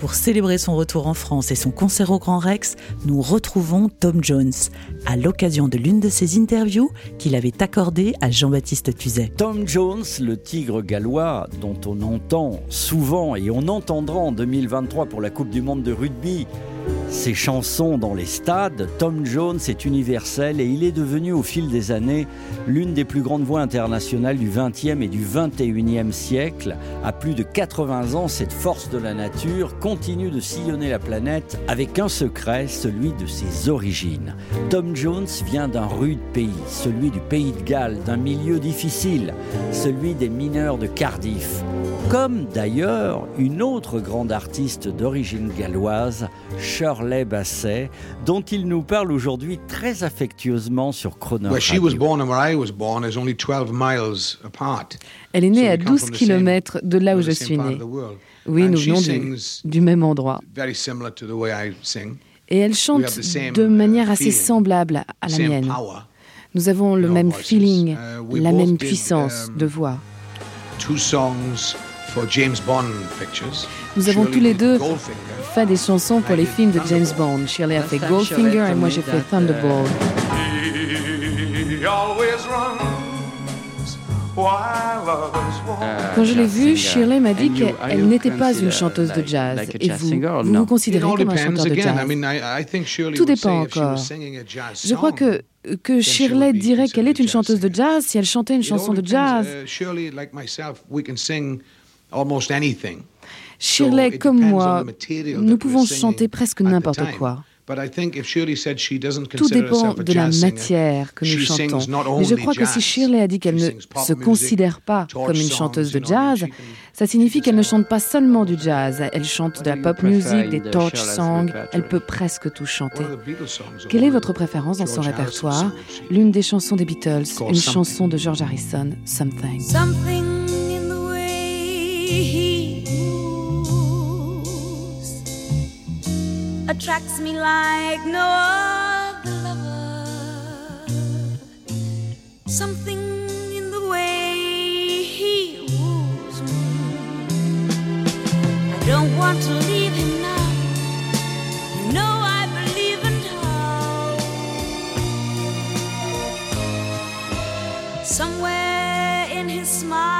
pour célébrer son retour en France et son concert au Grand Rex, nous retrouvons Tom Jones à l'occasion de l'une de ses interviews qu'il avait accordée à Jean-Baptiste Tuzet. Tom Jones, le tigre gallois dont on entend souvent et on entendra en 2023 pour la Coupe du Monde de rugby ses chansons dans les stades, Tom Jones est universel et il est devenu au fil des années l'une des plus grandes voix internationales du 20e et du 21e siècle. À plus de 80 ans, cette force de la nature continue de sillonner la planète avec un secret, celui de ses origines. Tom Jones vient d'un rude pays, celui du pays de Galles, d'un milieu difficile, celui des mineurs de Cardiff comme d'ailleurs une autre grande artiste d'origine galloise, Shirley Basset, dont il nous parle aujourd'hui très affectueusement sur Croner Elle est née à 12 km de là où je suis né. Oui, nous venons du, du même endroit. Et elle chante de manière assez semblable à la mienne. Nous avons le même feeling, uh, la même puissance de um, voix. Nous avons tous les deux fait des chansons pour les films de James Bond. Shirley a fait Goldfinger et moi j'ai fait Thunderball. Quand je l'ai vue, Shirley m'a dit qu'elle n'était pas une chanteuse de jazz. Et vous, vous vous considérez comme un chanteur de jazz Tout dépend encore. Je crois que que Shirley dirait qu'elle est une chanteuse de jazz si elle chantait une chanson de jazz. Shirley, comme moi, nous pouvons chanter presque n'importe quoi. Tout dépend de la matière que nous chantons. Mais je crois que si Shirley a dit qu'elle ne se considère pas comme une chanteuse de jazz, ça signifie qu'elle ne chante pas seulement du jazz. Elle chante de la pop music, des torch songs. Elle peut presque tout chanter. Quelle est votre préférence dans son répertoire? L'une des chansons des Beatles, une chanson de George Harrison, Something. Attracts me like no other lover. Something in the way he woos me. I don't want to leave him now. You know I believe in how. Somewhere in his smile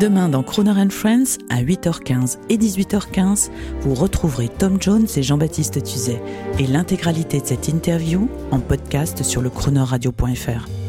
Demain dans Croner and Friends, à 8h15 et 18h15, vous retrouverez Tom Jones et Jean-Baptiste Tuzet et l'intégralité de cette interview en podcast sur le chronoradio.fr.